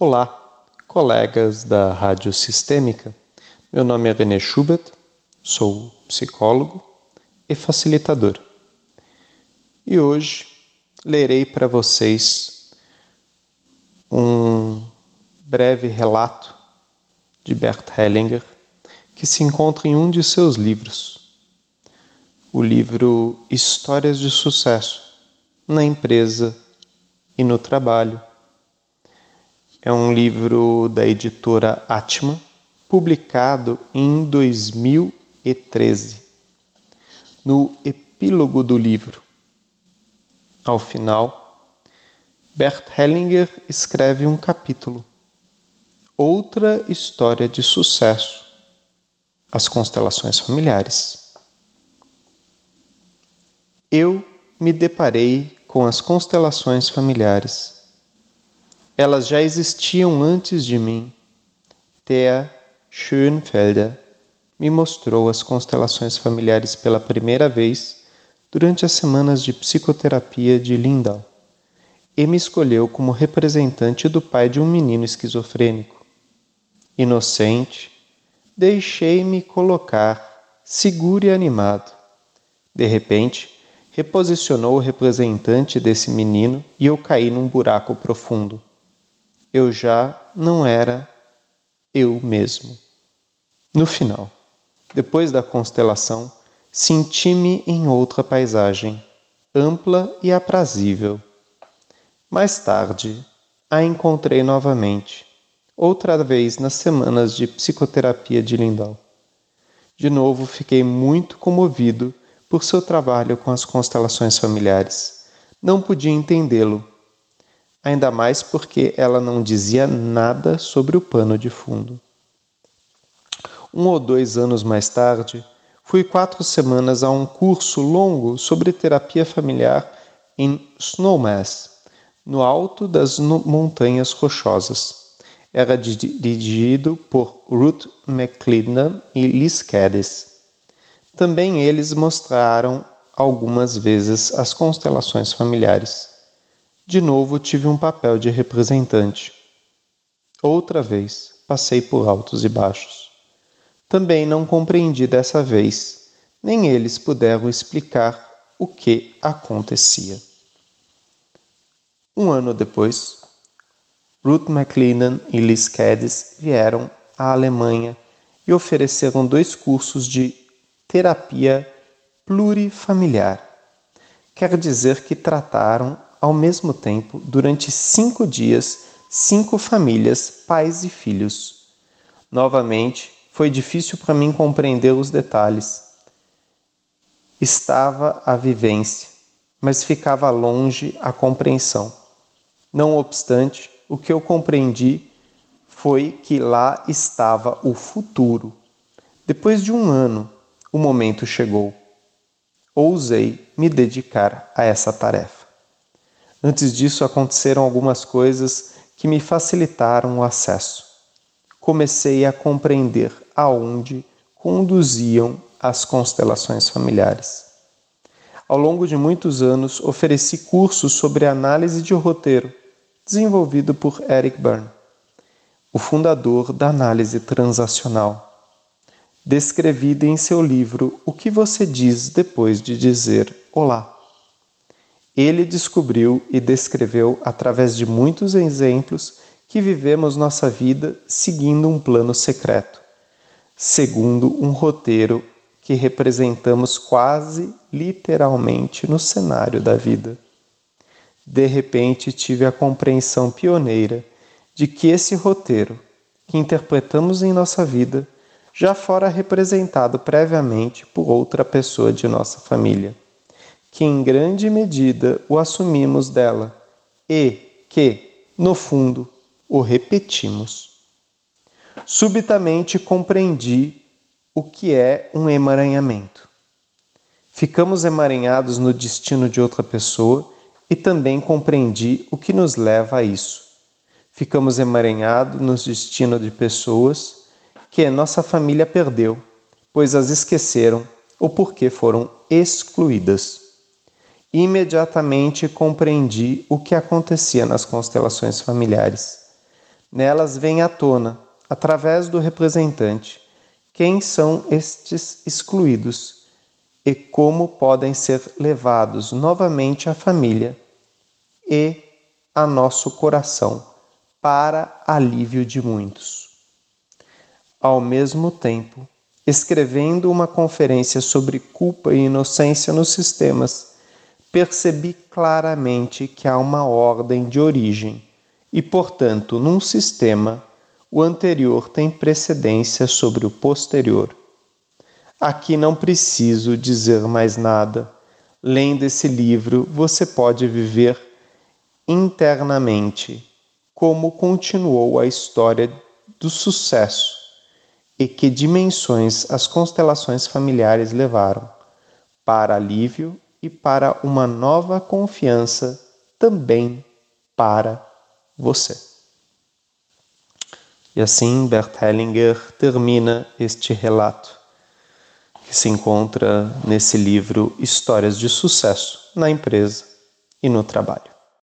Olá, colegas da Rádio Sistêmica. Meu nome é René Schubert, sou psicólogo e facilitador. E hoje lerei para vocês um breve relato de Bert Hellinger que se encontra em um de seus livros, o livro Histórias de Sucesso na Empresa e no Trabalho é um livro da editora Atman, publicado em 2013. No epílogo do livro, ao final, Bert Hellinger escreve um capítulo. Outra história de sucesso. As constelações familiares. Eu me deparei com as constelações familiares elas já existiam antes de mim. Thea Schoenfelder me mostrou as constelações familiares pela primeira vez durante as semanas de psicoterapia de Lindau e me escolheu como representante do pai de um menino esquizofrênico. Inocente, deixei-me colocar, seguro e animado. De repente, reposicionou o representante desse menino e eu caí num buraco profundo eu já não era eu mesmo. No final, depois da constelação, senti-me em outra paisagem, ampla e aprazível. Mais tarde, a encontrei novamente, outra vez nas semanas de psicoterapia de Lindau. De novo, fiquei muito comovido por seu trabalho com as constelações familiares. Não podia entendê-lo, ainda mais porque ela não dizia nada sobre o pano de fundo. Um ou dois anos mais tarde, fui quatro semanas a um curso longo sobre terapia familiar em Snowmass, no alto das Montanhas Rochosas. Era dirigido por Ruth McClendon e Liz Cadiz. Também eles mostraram algumas vezes as constelações familiares. De novo tive um papel de representante. Outra vez passei por altos e baixos. Também não compreendi dessa vez, nem eles puderam explicar o que acontecia. Um ano depois, Ruth McLennan e Liz Cadiz vieram à Alemanha e ofereceram dois cursos de terapia plurifamiliar. Quer dizer que trataram ao mesmo tempo, durante cinco dias, cinco famílias, pais e filhos. Novamente, foi difícil para mim compreender os detalhes. Estava a vivência, mas ficava longe a compreensão. Não obstante, o que eu compreendi foi que lá estava o futuro. Depois de um ano, o momento chegou. Ousei me dedicar a essa tarefa. Antes disso, aconteceram algumas coisas que me facilitaram o acesso. Comecei a compreender aonde conduziam as constelações familiares. Ao longo de muitos anos, ofereci cursos sobre análise de roteiro, desenvolvido por Eric Byrne, o fundador da análise transacional, descrevida em seu livro O que você diz depois de dizer olá ele descobriu e descreveu através de muitos exemplos que vivemos nossa vida seguindo um plano secreto, segundo um roteiro que representamos quase literalmente no cenário da vida. De repente tive a compreensão pioneira de que esse roteiro que interpretamos em nossa vida já fora representado previamente por outra pessoa de nossa família que em grande medida o assumimos dela e que, no fundo, o repetimos. Subitamente compreendi o que é um emaranhamento. Ficamos emaranhados no destino de outra pessoa e também compreendi o que nos leva a isso. Ficamos emaranhados no destino de pessoas que nossa família perdeu, pois as esqueceram ou porque foram excluídas imediatamente compreendi o que acontecia nas constelações familiares. Nelas vem à tona, através do representante, quem são estes excluídos e como podem ser levados novamente à família e a nosso coração para alívio de muitos. Ao mesmo tempo, escrevendo uma conferência sobre culpa e inocência nos sistemas, percebi claramente que há uma ordem de origem e, portanto, num sistema, o anterior tem precedência sobre o posterior. Aqui não preciso dizer mais nada. Lendo esse livro, você pode viver internamente como continuou a história do sucesso e que dimensões as constelações familiares levaram para alívio e para uma nova confiança também para você. E assim Bert Hellinger termina este relato, que se encontra nesse livro Histórias de Sucesso na Empresa e no Trabalho.